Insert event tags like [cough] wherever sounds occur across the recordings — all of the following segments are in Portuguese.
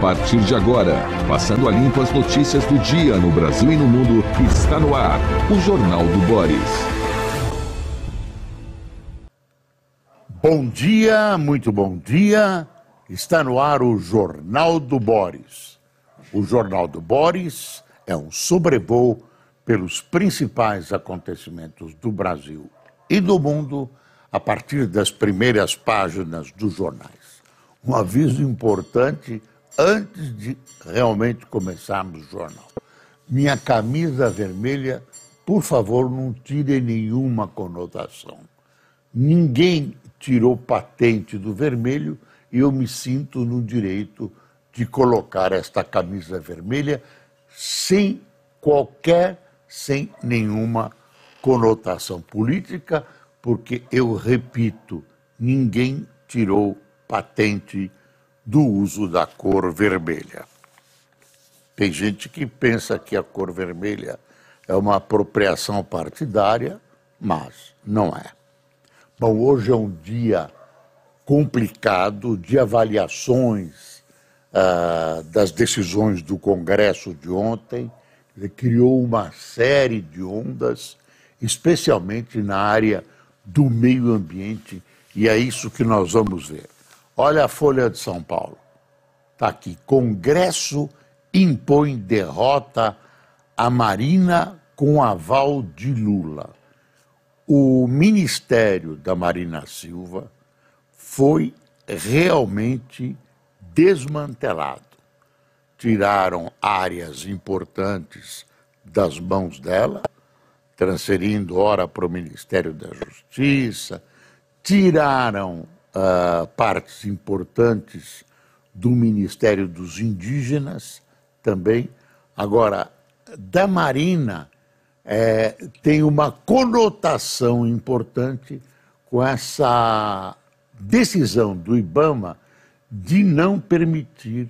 partir de agora, passando a limpo as notícias do dia no Brasil e no mundo, está no ar o Jornal do Boris. Bom dia, muito bom dia. Está no ar o Jornal do Boris. O Jornal do Boris é um sobrevoo pelos principais acontecimentos do Brasil e do mundo a partir das primeiras páginas dos jornais. Um aviso importante antes de realmente começarmos o jornal. Minha camisa vermelha, por favor, não tire nenhuma conotação. Ninguém tirou patente do vermelho e eu me sinto no direito de colocar esta camisa vermelha sem qualquer, sem nenhuma conotação política, porque eu repito, ninguém tirou patente do uso da cor vermelha. Tem gente que pensa que a cor vermelha é uma apropriação partidária, mas não é. Bom, hoje é um dia complicado de avaliações ah, das decisões do Congresso de ontem. Ele criou uma série de ondas, especialmente na área do meio ambiente, e é isso que nós vamos ver. Olha a Folha de São Paulo. Está aqui. Congresso impõe derrota à Marina com aval de Lula. O Ministério da Marina Silva foi realmente desmantelado. Tiraram áreas importantes das mãos dela, transferindo ora para o Ministério da Justiça, tiraram uh, partes importantes do Ministério dos Indígenas também. Agora, da Marina é, tem uma conotação importante com essa decisão do IBAMA de não permitir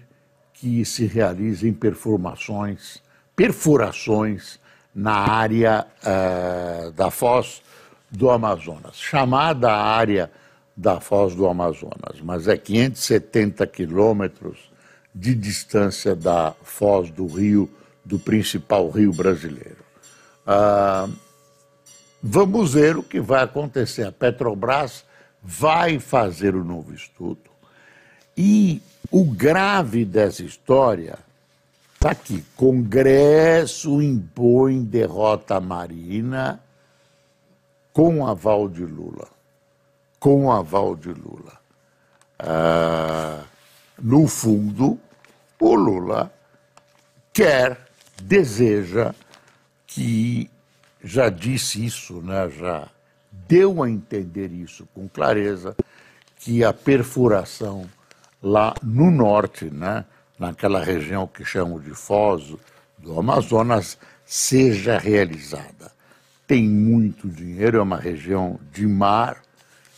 que se realizem performações, perfurações na área uh, da foz do Amazonas, chamada área da foz do Amazonas, mas é 570 quilômetros de distância da foz do rio, do principal rio brasileiro. Ah, vamos ver o que vai acontecer. A Petrobras vai fazer o um novo estudo. E o grave dessa história está aqui: Congresso impõe derrota marina com aval de Lula com o aval de Lula. Ah, no fundo, o Lula quer, deseja que, já disse isso, né, já deu a entender isso com clareza, que a perfuração lá no norte, né, naquela região que chamam de Foz do Amazonas, seja realizada. Tem muito dinheiro, é uma região de mar,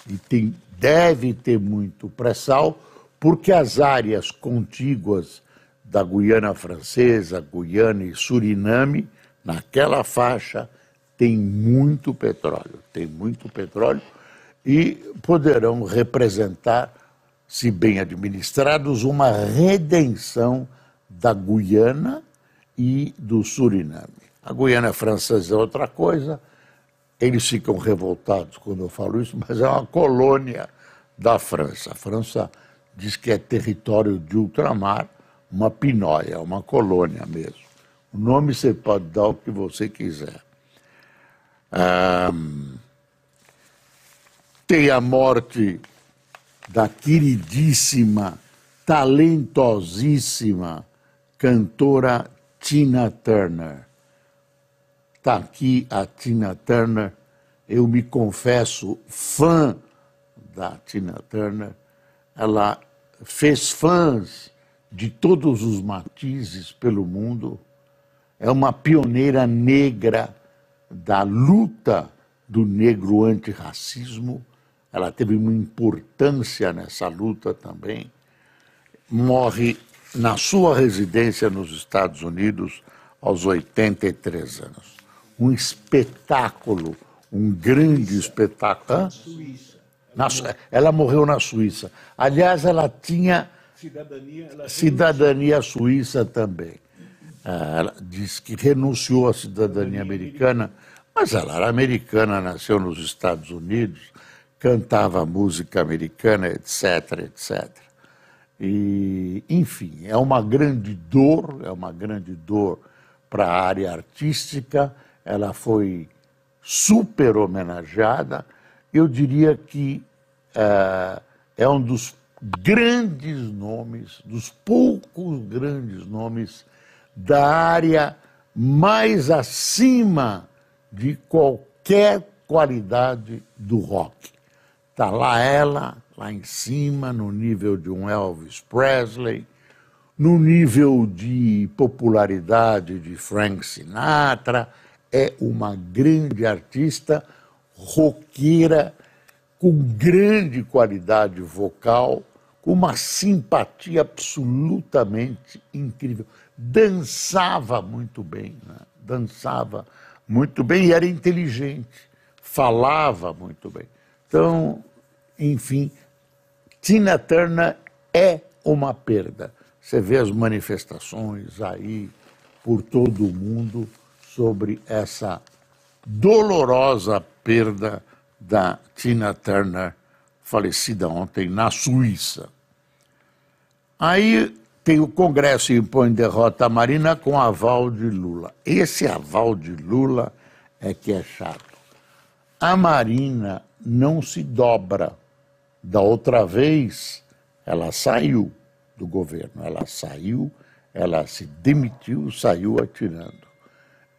e tem, deve ter muito pré-sal, porque as áreas contíguas da Guiana Francesa, Guiana e Suriname, naquela faixa, tem muito petróleo, tem muito petróleo e poderão representar, se bem administrados, uma redenção da Guiana e do Suriname. A Guiana Francesa é outra coisa, eles ficam revoltados quando eu falo isso, mas é uma colônia da França. A França diz que é território de ultramar, uma pinóia, uma colônia mesmo. O nome você pode dar o que você quiser. tem a morte da queridíssima, talentosíssima cantora Tina Turner Está aqui a Tina Turner. Eu me confesso fã da Tina Turner. Ela fez fãs de todos os matizes pelo mundo. É uma pioneira negra da luta do negro antirracismo. Ela teve uma importância nessa luta também. Morre na sua residência nos Estados Unidos aos 83 anos um espetáculo, um grande espetáculo. Na Suíça. ela morreu na Suíça. Aliás, ela tinha cidadania, cidadania suíça também. Ah, ela diz que renunciou à cidadania americana, mas ela era americana, nasceu nos Estados Unidos, cantava música americana, etc, etc. E, enfim, é uma grande dor, é uma grande dor para a área artística. Ela foi super homenageada. Eu diria que é, é um dos grandes nomes, dos poucos grandes nomes da área mais acima de qualquer qualidade do rock. Está lá ela, lá em cima, no nível de um Elvis Presley, no nível de popularidade de Frank Sinatra, é uma grande artista roqueira com grande qualidade vocal, com uma simpatia absolutamente incrível. Dançava muito bem, né? dançava muito bem e era inteligente, falava muito bem. Então, enfim, Tina Turner é uma perda. Você vê as manifestações aí por todo o mundo sobre essa dolorosa perda da Tina Turner, falecida ontem na Suíça. Aí tem o Congresso impõe derrota a Marina com aval de Lula. Esse aval de Lula é que é chato. A Marina não se dobra. Da outra vez, ela saiu do governo, ela saiu, ela se demitiu, saiu atirando.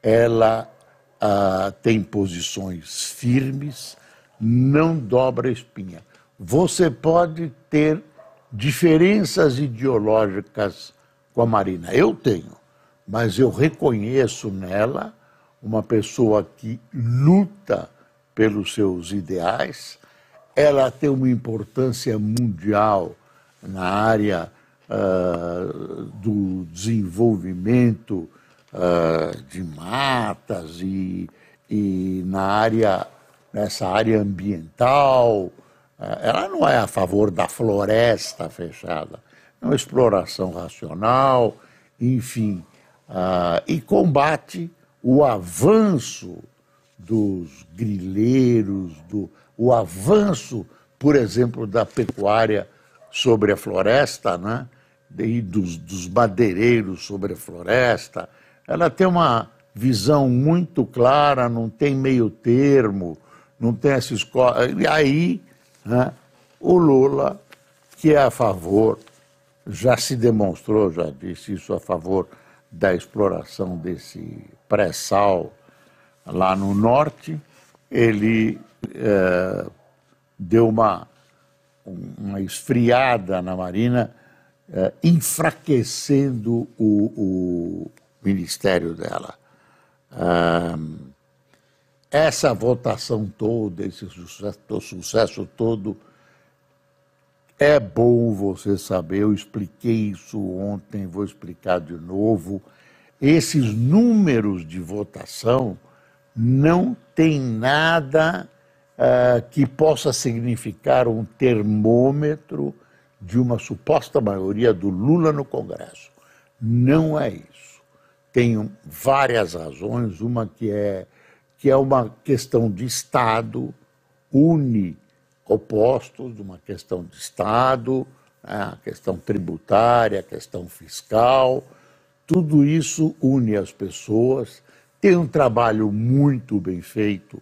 Ela ah, tem posições firmes, não dobra a espinha. Você pode ter diferenças ideológicas com a Marina. Eu tenho, mas eu reconheço nela uma pessoa que luta pelos seus ideais. Ela tem uma importância mundial na área uh, do desenvolvimento uh, de matas e, e na área nessa área ambiental. Uh, ela não é a favor da floresta fechada, é uma exploração racional, enfim, e combate o avanço dos grileiros, do, o avanço, por exemplo, da pecuária sobre a floresta, né? e dos, dos madeireiros sobre a floresta. Ela tem uma visão muito clara, não tem meio termo, não tem essa escola. E aí, né, o Lula, que é a favor, já se demonstrou, já disse isso, a favor da exploração desse pré-sal lá no norte, ele é, deu uma, uma esfriada na Marina, é, enfraquecendo o, o, ministério dela. Essa votação toda, esse sucesso, sucesso todo, é bom você saber, eu expliquei isso ontem, vou explicar de novo. Esses números de votação não tem nada uh, que possa significar um termômetro de uma suposta maioria do Lula no Congresso. Não é isso. Tem várias razões, uma que é que é uma questão de Estado, une opostos, uma questão de Estado, né, a questão tributária, a questão fiscal, tudo isso une as pessoas tem um trabalho muito bem feito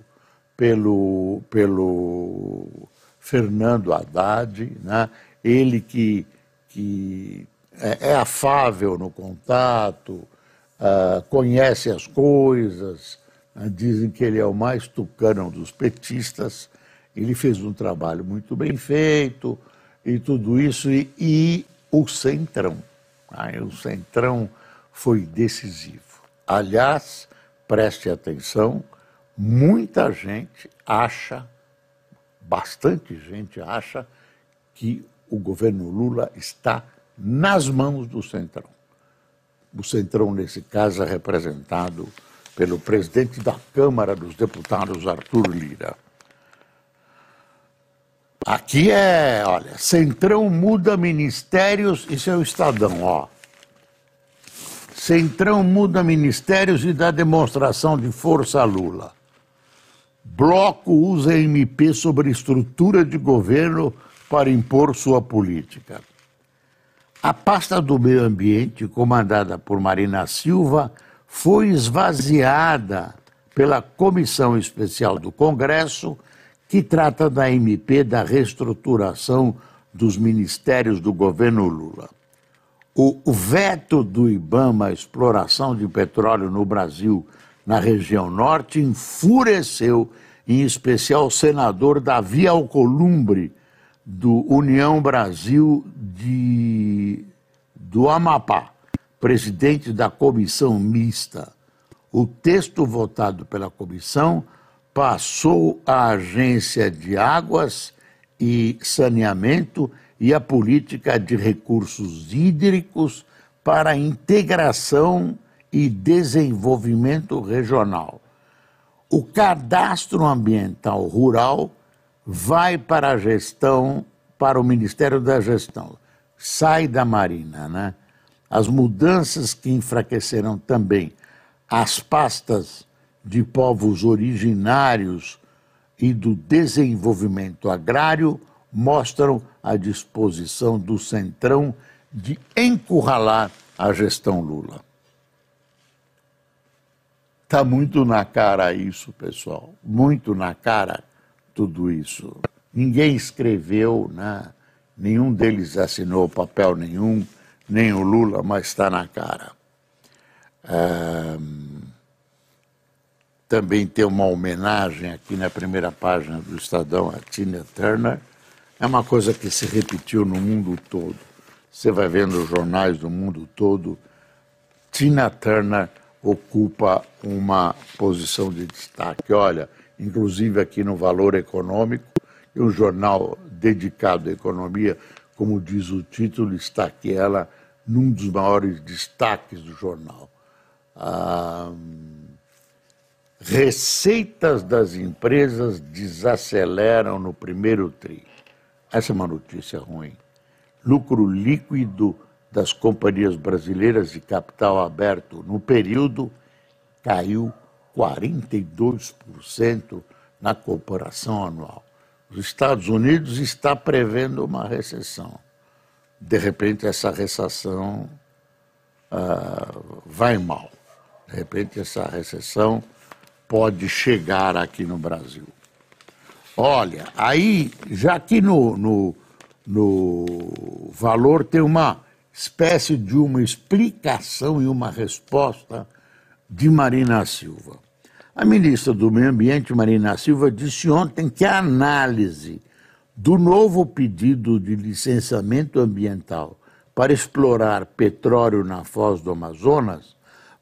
pelo, pelo Fernando Haddad, né? ele que, que é, é afável no contato, uh, conhece as coisas, uh, dizem que ele é o mais tucano dos petistas. Ele fez um trabalho muito bem feito e tudo isso, e, e o Centrão. Né? O Centrão foi decisivo. Aliás, preste atenção, muita gente acha, bastante gente acha, que o governo Lula está nas mãos do Centrão. O Centrão, nesse caso, é representado pelo presidente da Câmara dos Deputados, Arthur Lira. Aqui é, olha, Centrão muda ministérios, isso é o Estadão, ó. Centrão muda ministérios e dá demonstração de força a Lula. Bloco usa MP sobre estrutura de governo para impor sua política. A pasta do meio ambiente, comandada por Marina Silva, foi esvaziada pela Comissão Especial do Congresso, que trata da MP da reestruturação dos ministérios do governo Lula. O veto do IBAMA à exploração de petróleo no Brasil, na região norte, enfureceu, em especial, o senador Davi Alcolumbre, do União Brasil de, do Amapá, presidente da comissão mista. O texto votado pela comissão passou à Agência de Águas e Saneamento e a Política de Recursos Hídricos para Integração e Desenvolvimento Regional. O cadastro ambiental rural vai para a gestão, para o Ministério da Gestão. Sai da Marina, né? As mudanças que enfraquecerão também as pastas de povos originários e do desenvolvimento agrário mostram a disposição do Centrão de encurralar a gestão Lula. Está muito na cara isso, pessoal, muito na cara tudo isso. Ninguém escreveu, né? nenhum deles assinou papel nenhum, nem o Lula, mas está na cara. também tem uma homenagem aqui na primeira página do Estadão a Tina Turner. É uma coisa que se repetiu no mundo todo. Você vai vendo os jornais do mundo todo. Tina Turner ocupa uma posição de destaque. Olha, inclusive aqui no Valor Econômico, e um jornal dedicado à economia, como diz o título, está aqui ela num dos maiores destaques do jornal. Ah, receitas das empresas desaceleram no primeiro tri. Essa é uma notícia ruim. Lucro líquido das companhias brasileiras de capital aberto no período caiu 42% na comparação anual. Os Estados Unidos está prevendo uma recessão. De repente, essa recessão uh, vai mal. De repente, essa recessão pode chegar aqui no Brasil. Olha, aí, já aqui no, no, no valor tem uma espécie de uma explicação e uma resposta de Marina Silva. A ministra do Meio Ambiente, Marina Silva, disse ontem que a análise do novo pedido de licenciamento ambiental para explorar petróleo na foz do Amazonas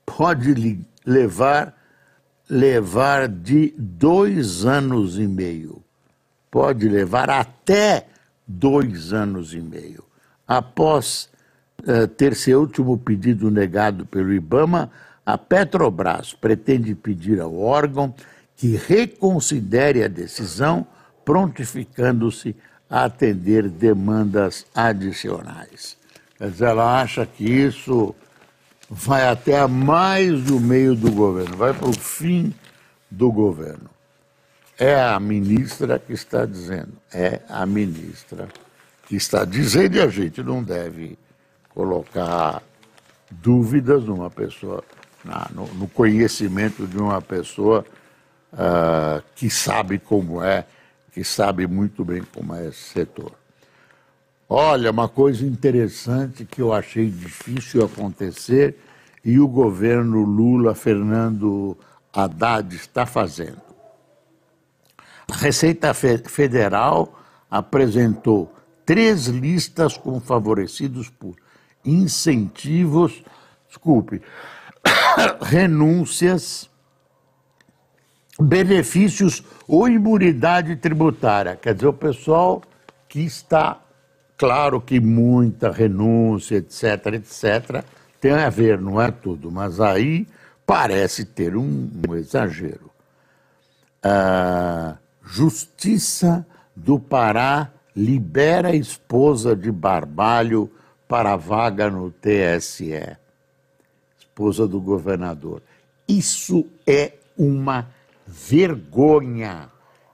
pode levar, levar de dois anos e meio. Pode levar até dois anos e meio. Após uh, ter seu último pedido negado pelo IBAMA, a Petrobras pretende pedir ao órgão que reconsidere a decisão, prontificando-se a atender demandas adicionais. Quer dizer, ela acha que isso vai até mais do meio do governo, vai para o fim do governo. É a ministra que está dizendo, é a ministra que está dizendo e a gente não deve colocar dúvidas numa pessoa na, no, no, conhecimento de uma pessoa uh, que sabe como é, que sabe muito bem como é esse setor. Olha, uma coisa interessante que eu achei difícil acontecer e o governo Lula, Fernando Haddad está fazendo. A Receita Federal apresentou três listas com favorecidos por incentivos, desculpe, [coughs] renúncias, benefícios ou imunidade tributária. Quer dizer, o pessoal que está, claro que muita renúncia, etc., etc., tem a ver, não é tudo, mas aí parece ter um, um exagero. A Justiça do Pará libera a esposa de Barbalho para vaga no TSE. Esposa do governador. Isso é uma vergonha.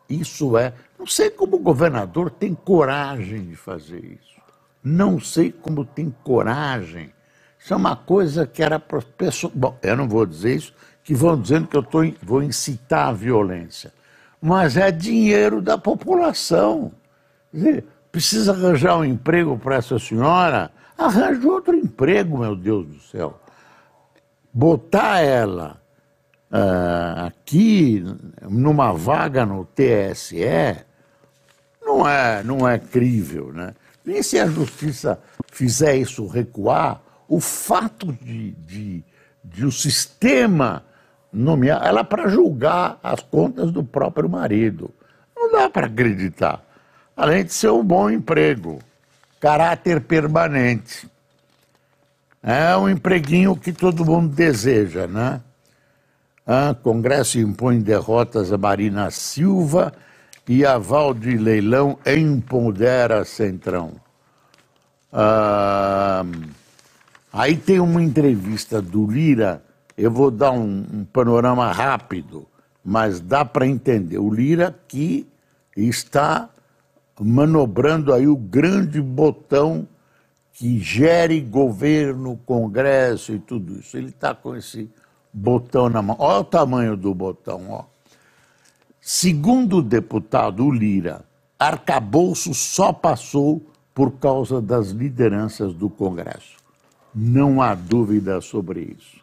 Isso é. Não sei como o governador tem coragem de fazer isso. Não sei como tem coragem. Isso é uma coisa que era para pessoas. Bom, eu não vou dizer isso, que vão dizendo que eu tô, vou incitar a violência. Mas é dinheiro da população. Dizer, precisa arranjar um emprego para essa senhora? Arranje outro emprego, meu Deus do céu. Botar ela uh, aqui numa vaga no TSE não é, não é crível, né? Nem se a justiça fizer isso recuar, o fato de, de, de o sistema nomear ela para julgar as contas do próprio marido. Não dá para acreditar. Além de ser um bom emprego, caráter permanente. É um empreguinho que todo mundo deseja, né? Ah, Congresso impõe derrotas a Marina Silva e aval de leilão empodera Centrão. Ah, aí tem uma entrevista do Lira, eu vou dar um, um panorama rápido, mas dá para entender. O Lira que está manobrando aí o grande botão que gere governo, Congresso e tudo isso. Ele está com esse botão na mão. Olha o tamanho do botão, ó. Segundo o deputado Lira, arcabouço só passou por causa das lideranças do Congresso. Não há dúvida sobre isso.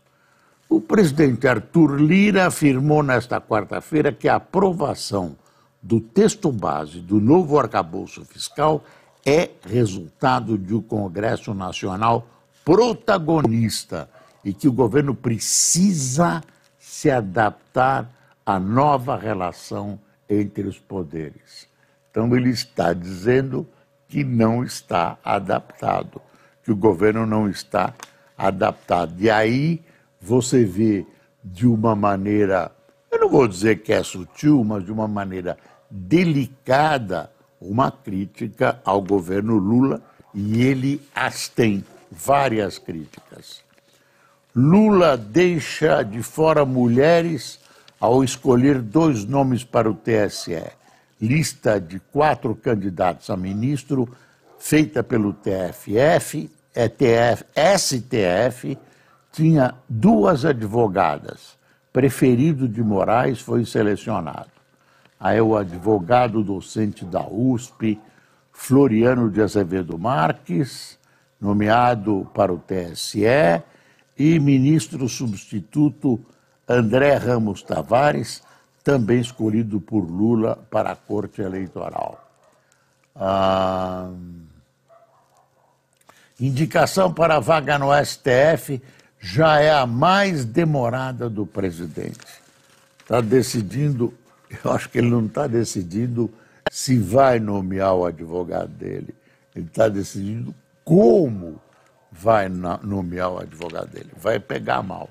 O presidente Arthur Lira afirmou nesta quarta-feira que a aprovação do texto base do novo arcabouço fiscal é resultado de um Congresso Nacional protagonista e que o governo precisa se adaptar à nova relação entre os poderes. Então, ele está dizendo que não está adaptado, que o governo não está adaptado. E aí você vê de uma maneira, eu não vou dizer que é sutil, mas de uma maneira delicada, uma crítica ao governo Lula, e ele as tem, várias críticas. Lula deixa de fora mulheres ao escolher dois nomes para o TSE. Lista de quatro candidatos a ministro, feita pelo TFF, ETF, STF, tinha duas advogadas. Preferido de Moraes foi selecionado. Aí o advogado docente da USP, Floriano de Azevedo Marques, nomeado para o TSE, e ministro substituto André Ramos Tavares, também escolhido por Lula para a Corte Eleitoral. Ah, indicação para a vaga no STF já é a mais demorada do presidente. Está decidindo, eu acho que ele não está decidindo se vai nomear o advogado dele. Ele está decidindo como vai nomear o advogado dele. Vai pegar mal.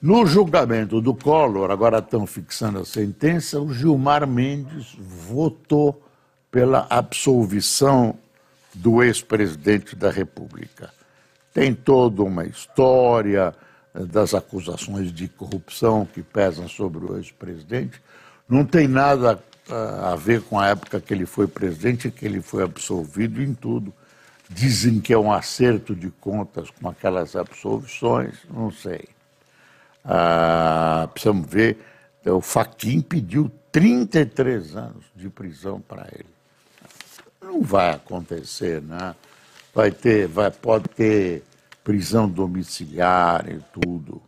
No julgamento do Collor, agora estão fixando a sentença, o Gilmar Mendes votou pela absolvição do ex-presidente da República. Tem toda uma história das acusações de corrupção que pesam sobre o ex-presidente. Não tem nada eh, a ver com a época que ele foi presidente, que ele foi absolvido em tudo. Dizem que é um acerto de contas com aquelas absolvições, não sei. Ah, precisamos ver. O Faquim pediu 33 anos de prisão para ele. Não vai acontecer, né? Vai ter, vai, pode ter prisão domiciliar e tudo.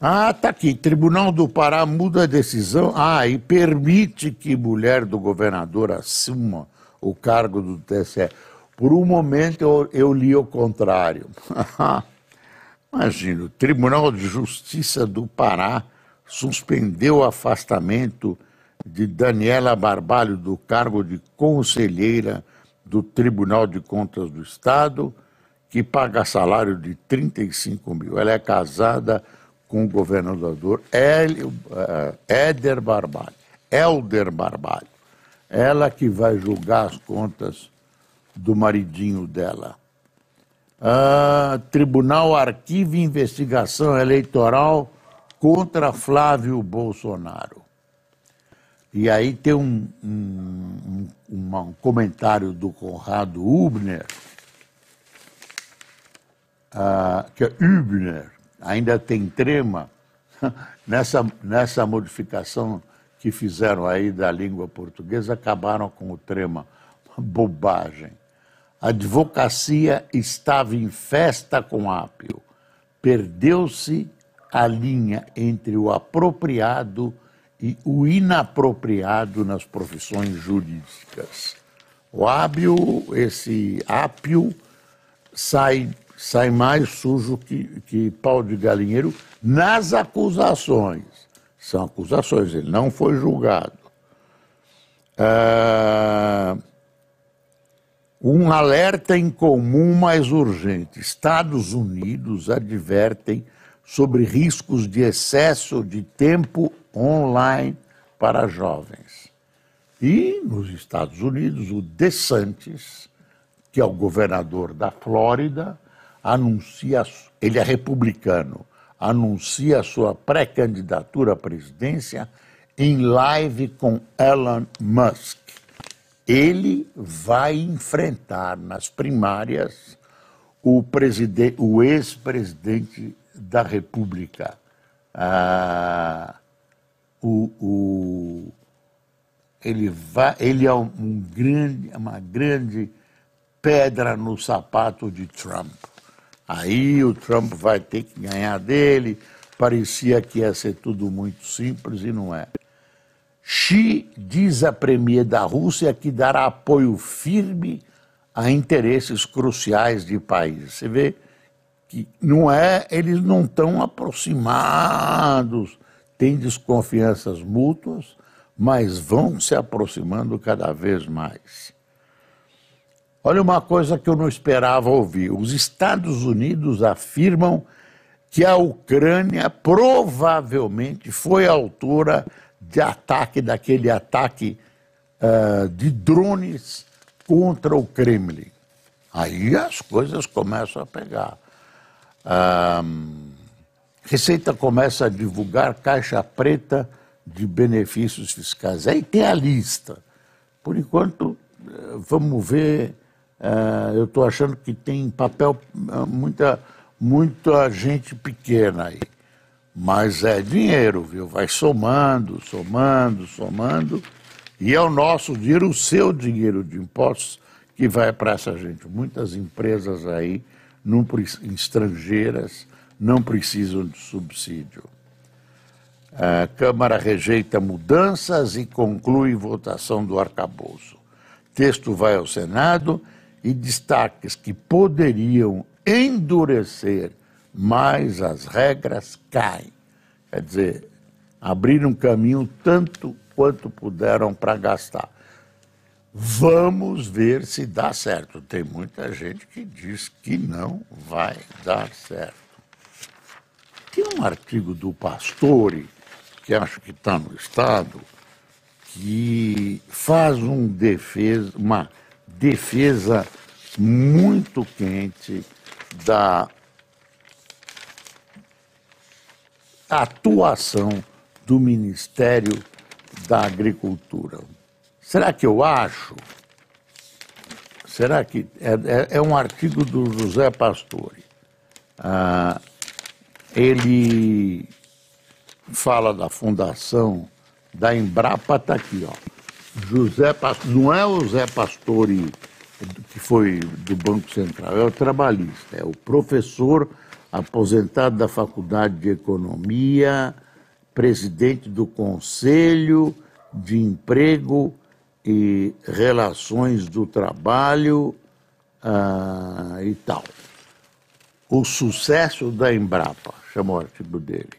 Ah, tá aqui. Tribunal do Pará muda a decisão. Ah, e permite que mulher do governador assuma o cargo do TSE. Por um momento eu, eu li o contrário. [laughs] Imagina, o Tribunal de Justiça do Pará suspendeu o afastamento de Daniela Barbalho do cargo de conselheira do Tribunal de Contas do Estado, que paga salário de 35 mil. Ela é casada com o governador uh, Éder Barbalho, Helder Barbalho. Ela que vai julgar as contas do maridinho dela. Uh, Tribunal arquiva investigação eleitoral contra Flávio Bolsonaro. E aí tem um, um, um, um comentário do Conrado Hubner, uh, que é Hübner, ainda tem trema, [laughs] nessa, nessa modificação que fizeram aí da língua portuguesa, acabaram com o trema. Bobagem. A advocacia estava em festa com Ápio. Perdeu-se a linha entre o apropriado e o inapropriado nas profissões jurídicas. O hábil, esse ápio, sai sai mais sujo que, que pau de galinheiro nas acusações. São acusações, ele não foi julgado. Ah, um alerta em comum mais urgente. Estados Unidos advertem sobre riscos de excesso de tempo online para jovens. E nos Estados Unidos, o DeSantis, que é o governador da Flórida, anuncia, ele é republicano, anuncia sua pré-candidatura à presidência em live com Elon Musk. Ele vai enfrentar nas primárias o, o ex-presidente da República, ah, o, o, ele, vai, ele é um, grande, uma grande pedra no sapato de Trump. Aí o Trump vai ter que ganhar dele. Parecia que ia ser tudo muito simples e não é. Xi diz a premier da Rússia que dará apoio firme a interesses cruciais de países. Você vê que não é, eles não estão aproximados, têm desconfianças mútuas, mas vão se aproximando cada vez mais. Olha uma coisa que eu não esperava ouvir. Os Estados Unidos afirmam que a Ucrânia provavelmente foi autora de ataque, daquele ataque uh, de drones contra o Kremlin. Aí as coisas começam a pegar. Um, Receita começa a divulgar caixa preta de benefícios fiscais. Aí tem a lista. Por enquanto, eh, vamos ver é, eu estou achando que tem papel é, muita, muita gente pequena aí. Mas é dinheiro, viu? Vai somando, somando, somando. E é o nosso dinheiro, o seu dinheiro de impostos, que vai para essa gente. Muitas empresas aí, não, estrangeiras, não precisam de subsídio. A Câmara rejeita mudanças e conclui votação do arcabouço. Texto vai ao Senado e destaques que poderiam endurecer mais as regras caem. Quer dizer, abriram caminho tanto quanto puderam para gastar. Vamos ver se dá certo. Tem muita gente que diz que não vai dar certo. Tem um artigo do Pastore, que acho que está no Estado, que faz um defesa, uma defesa muito quente da atuação do Ministério da Agricultura. Será que eu acho? Será que. É, é, é um artigo do José Pastore. Ah, ele fala da fundação da Embrapa, está aqui, ó. José Pastore, não é o Zé Pastore que foi do Banco Central, é o trabalhista, é o professor aposentado da Faculdade de Economia, presidente do Conselho de Emprego e Relações do Trabalho ah, e tal. O sucesso da Embrapa, chama o artigo dele.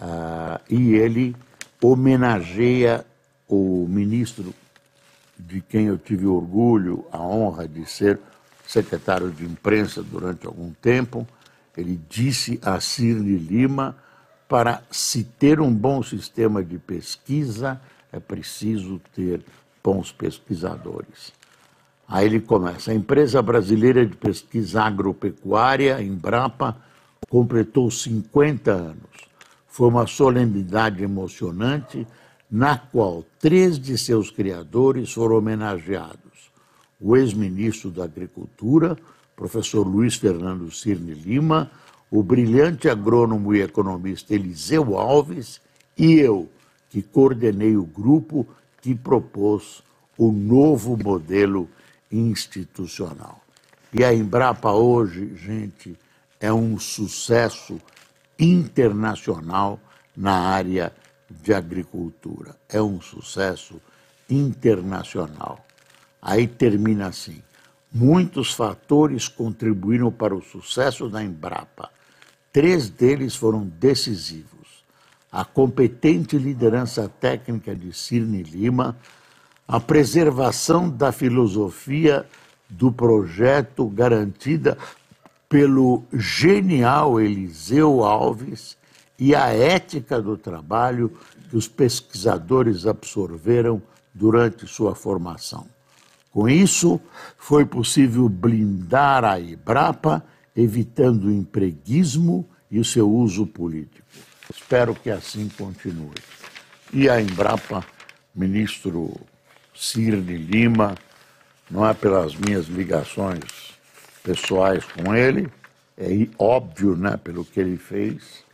Ah, e ele homenageia o ministro de quem eu tive orgulho, a honra de ser secretário de imprensa durante algum tempo, Ele disse a Cirne Lima: para se ter um bom sistema de pesquisa, é preciso ter bons pesquisadores. Aí ele começa: a empresa brasileira de pesquisa agropecuária, Embrapa, completou 50 anos. Foi uma solenidade emocionante na qual três de seus criadores foram homenageados: o ex-ministro da Agricultura, professor Luiz Fernando Cirne Lima, o brilhante agrônomo e economista Eliseu Alves e eu, que coordenei o grupo que propôs o novo modelo institucional. E a Embrapa hoje, gente, é um sucesso internacional na área de agricultura. É um sucesso internacional. Aí termina assim: muitos fatores contribuíram para o sucesso da Embrapa. Três deles foram decisivos. A competente liderança técnica de Cirne Lima, a preservação da filosofia do projeto garantida pelo genial Eliseu Alves e a ética do trabalho que os pesquisadores absorveram durante sua formação. Com isso, foi possível blindar a Ibrapa, evitando o empreguismo e o seu uso político. Espero que assim continue. E a Embrapa, ministro Cirne Lima, não é pelas minhas ligações pessoais com ele, é óbvio, né, pelo que ele fez,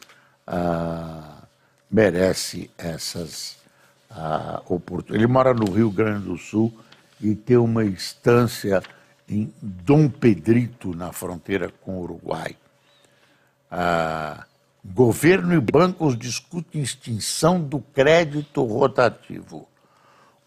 ah, merece essas ah, oportunidades. Ele mora no Rio Grande do Sul e tem uma instância em Dom Pedrito, na fronteira com o Uruguai. Ah, governo e bancos discutem extinção do crédito rotativo.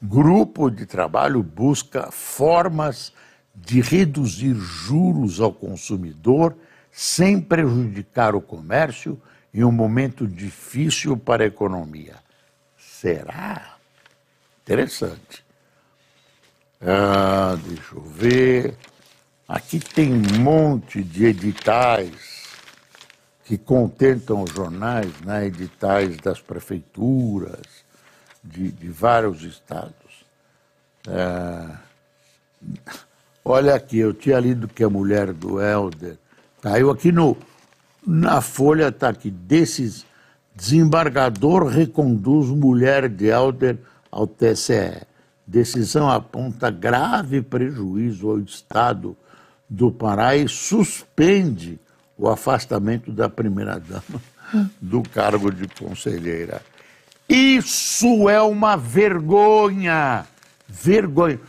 Grupo de trabalho busca formas de reduzir juros ao consumidor sem prejudicar o comércio em um momento difícil para a economia. Será? Interessante. Ah, deixa eu ver. Aqui tem um monte de editais que contentam os jornais, né? editais das prefeituras de, de vários estados. Ah, olha aqui, eu tinha lido que a mulher do Helder caiu aqui no, na folha está aqui, desses, desembargador reconduz mulher de Helder ao TCE. Decisão aponta grave prejuízo ao Estado do Pará e suspende o afastamento da primeira-dama do cargo de conselheira. Isso é uma vergonha! Vergonha.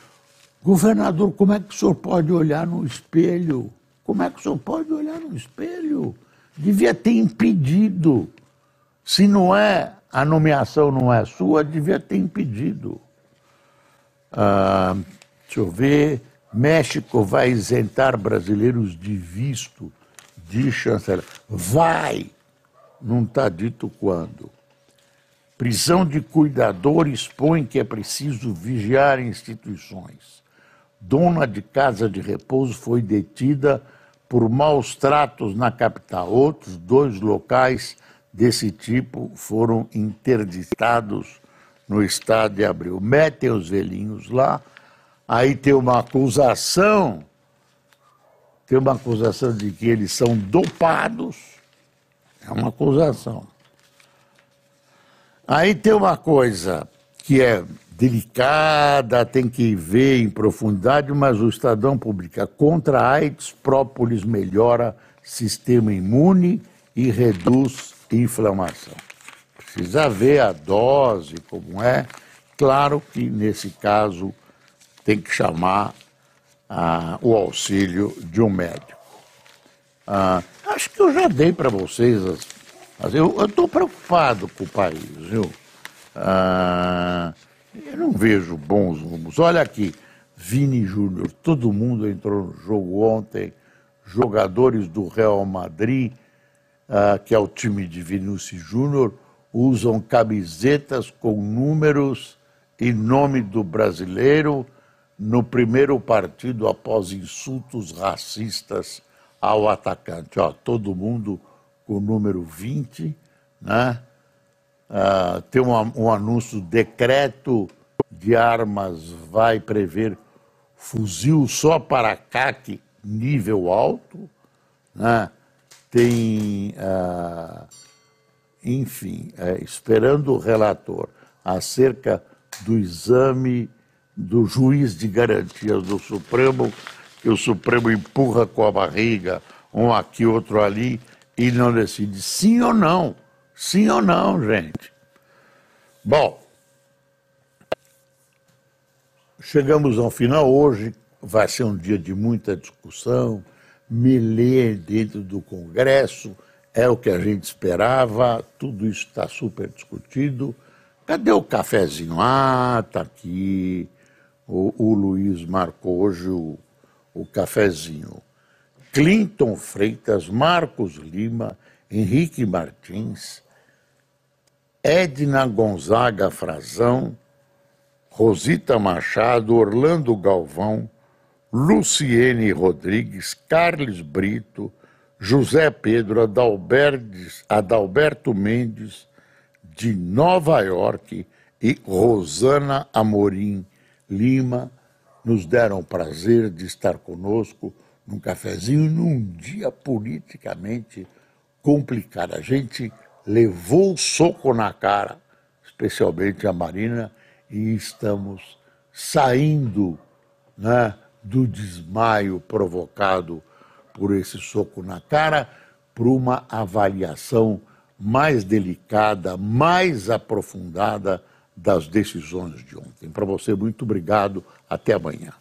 Governador, como é que o senhor pode olhar no espelho? Como é que o senhor pode olhar no espelho? devia ter impedido. Se não é, a nomeação não é sua, devia ter impedido. Ah, deixa eu ver. México vai isentar brasileiros de visto, de chanceler. Vai! Não está dito quando. Prisão de cuidador expõe que é preciso vigiar instituições. Dona de casa de repouso foi detida por maus tratos na capital. Outros dois locais desse tipo foram interditados no estado de Abril. Metem os velhinhos lá, aí tem uma acusação, tem uma acusação de que eles são dopados, é uma acusação. Aí tem uma coisa que é delicada, tem que ver em profundidade, mas o Estadão publica contra a AIDS, própolis melhora sistema imune e reduz inflamação. Precisa ver a dose, como é. Claro que nesse caso tem que chamar ah, o auxílio de um médico. Ah, acho que eu já dei para vocês, mas eu estou preocupado com o país, viu? Ah, eu não vejo bons rumos. Olha aqui, Vini Júnior, todo mundo entrou no jogo ontem, jogadores do Real Madrid, uh, que é o time de Vinícius Júnior, usam camisetas com números em nome do brasileiro no primeiro partido após insultos racistas ao atacante. Ó, todo mundo com o número 20, né? Uh, tem um, um anúncio, decreto de armas vai prever fuzil só para CAC nível alto, né? tem, uh, enfim, uh, esperando o relator acerca do exame do juiz de garantias do Supremo, que o Supremo empurra com a barriga, um aqui, outro ali, e não decide sim ou não. Sim ou não, gente? Bom, chegamos ao final hoje. Vai ser um dia de muita discussão, melê dentro do Congresso, é o que a gente esperava, tudo isso está super discutido. Cadê o cafezinho? Ah, está aqui. O, o, Luiz marcou hoje o, o cafezinho. Clinton Freitas, Marcos Lima, Henrique Martins, Edna Gonzaga Frazão, Rosita Machado, Orlando Galvão, Luciene Rodrigues, Carlos Brito, José Pedro Adalberto Mendes, de Nova York, e Rosana Amorim Lima, nos deram o prazer de estar conosco num cafezinho num dia politicamente complicado. A gente levou o soco na cara, especialmente a Marina, e estamos saindo né, do desmaio provocado por esse soco na cara para uma avaliação mais delicada, mais aprofundada das decisões de ontem. Para você, muito obrigado. Até amanhã.